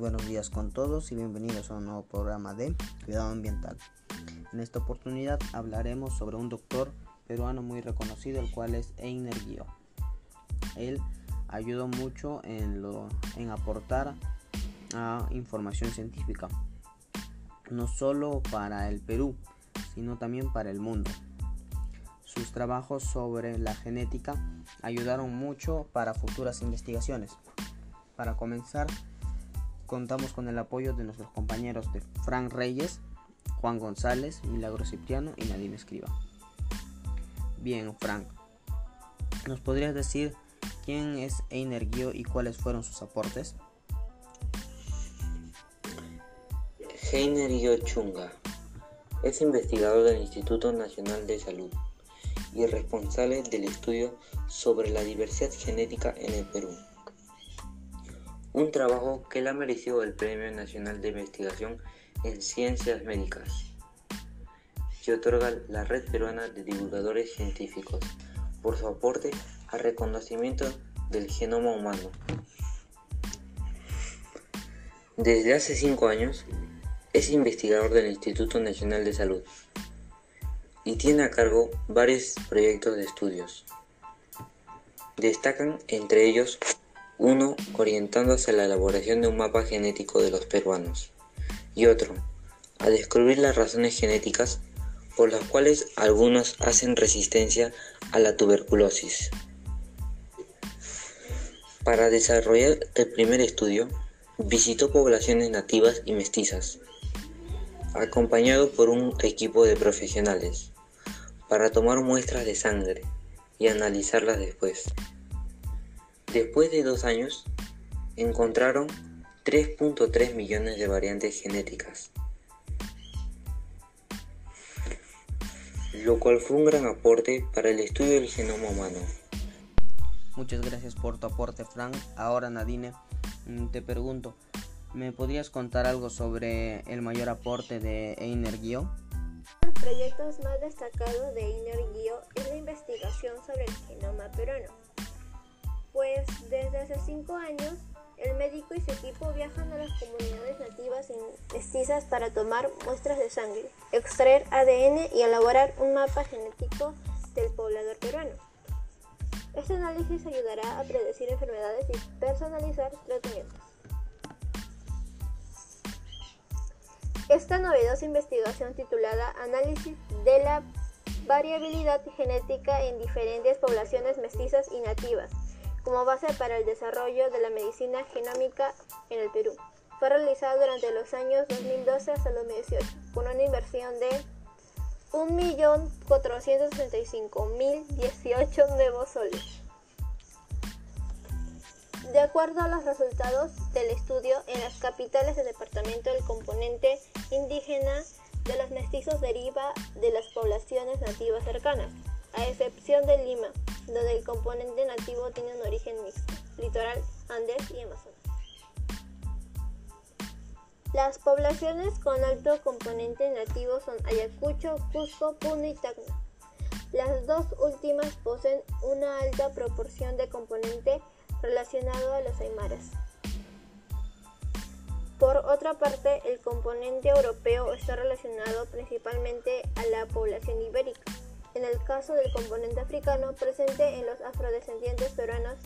buenos días con todos y bienvenidos a un nuevo programa de Cuidado Ambiental. En esta oportunidad hablaremos sobre un doctor peruano muy reconocido, el cual es Einer Guio. Él ayudó mucho en, lo, en aportar a información científica, no solo para el Perú, sino también para el mundo. Sus trabajos sobre la genética ayudaron mucho para futuras investigaciones. Para comenzar, contamos con el apoyo de nuestros compañeros de Frank Reyes, Juan González, Milagro Cipriano y Nadine Escriba. Bien, Frank, ¿nos podrías decir quién es Einer Guio y cuáles fueron sus aportes? Heiner Guio Chunga es investigador del Instituto Nacional de Salud y responsable del estudio sobre la diversidad genética en el Perú un trabajo que le ha merecido el Premio Nacional de Investigación en Ciencias Médicas, que otorga la Red Peruana de Divulgadores Científicos por su aporte al reconocimiento del genoma humano. Desde hace cinco años es investigador del Instituto Nacional de Salud y tiene a cargo varios proyectos de estudios. Destacan entre ellos uno orientando hacia la elaboración de un mapa genético de los peruanos y otro a descubrir las razones genéticas por las cuales algunos hacen resistencia a la tuberculosis. Para desarrollar el primer estudio, visitó poblaciones nativas y mestizas, acompañado por un equipo de profesionales, para tomar muestras de sangre y analizarlas después. Después de dos años, encontraron 3.3 millones de variantes genéticas, lo cual fue un gran aporte para el estudio del genoma humano. Muchas gracias por tu aporte, Frank. Ahora, Nadine, mm, te pregunto, ¿me podrías contar algo sobre el mayor aporte de Einer Guio? Uno de los proyectos más destacados de Einer Guio es la investigación sobre el genoma peruano pues desde hace cinco años el médico y su equipo viajan a las comunidades nativas mestizas para tomar muestras de sangre, extraer ADN y elaborar un mapa genético del poblador peruano. Este análisis ayudará a predecir enfermedades y personalizar tratamientos. Esta novedosa investigación titulada Análisis de la variabilidad genética en diferentes poblaciones mestizas y nativas como base para el desarrollo de la medicina genómica en el Perú. Fue realizado durante los años 2012 hasta 2018 con una inversión de 1.465.018 nuevos soles. De acuerdo a los resultados del estudio, en las capitales del departamento el componente indígena de los mestizos deriva de las poblaciones nativas cercanas, a excepción de Lima, donde el componente nativo tiene un origen mixto, litoral, Andes y Amazonas. Las poblaciones con alto componente nativo son Ayacucho, Cusco, Puno y Tacna. Las dos últimas poseen una alta proporción de componente relacionado a los aymaras. Por otra parte, el componente europeo está relacionado principalmente a la población ibérica. En el caso del componente africano presente en los afrodescendientes peruanos,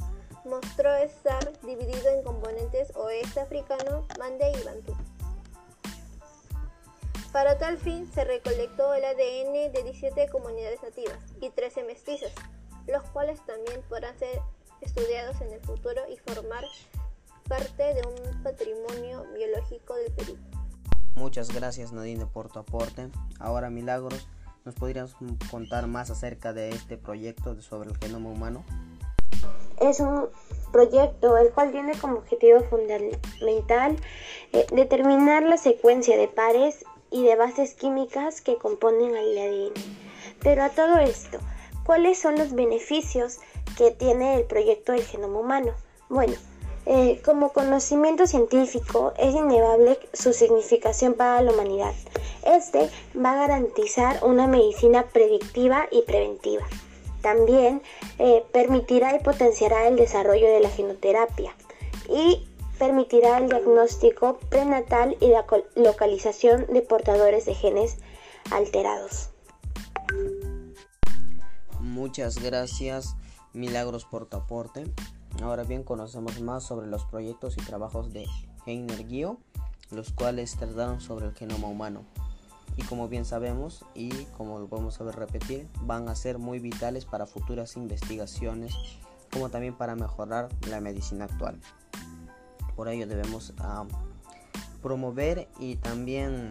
mostró estar dividido en componentes oeste africano, mande y bantú. Para tal fin se recolectó el ADN de 17 comunidades nativas y 13 mestizas, los cuales también podrán ser estudiados en el futuro y formar parte de un patrimonio biológico del Perú. Muchas gracias Nadine por tu aporte. Ahora Milagros ¿Nos podrías contar más acerca de este proyecto sobre el genoma humano? Es un proyecto el cual tiene como objetivo fundamental eh, determinar la secuencia de pares y de bases químicas que componen el ADN. Pero a todo esto, ¿cuáles son los beneficios que tiene el proyecto del genoma humano? Bueno, eh, como conocimiento científico es innegable su significación para la humanidad. Este va a garantizar una medicina predictiva y preventiva. También eh, permitirá y potenciará el desarrollo de la genoterapia y permitirá el diagnóstico prenatal y la localización de portadores de genes alterados. Muchas gracias Milagros por tu aporte. Ahora bien conocemos más sobre los proyectos y trabajos de Heiner Gio, los cuales trataron sobre el genoma humano. Y como bien sabemos, y como lo podemos saber repetir, van a ser muy vitales para futuras investigaciones, como también para mejorar la medicina actual. Por ello debemos ah, promover y también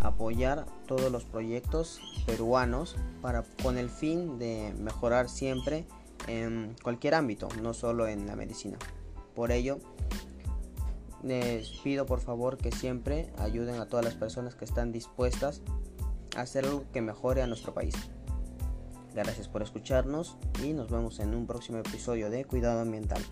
apoyar todos los proyectos peruanos para con el fin de mejorar siempre en cualquier ámbito, no solo en la medicina. Por ello, les pido por favor que siempre ayuden a todas las personas que están dispuestas a hacer algo que mejore a nuestro país. Gracias por escucharnos y nos vemos en un próximo episodio de Cuidado Ambiental.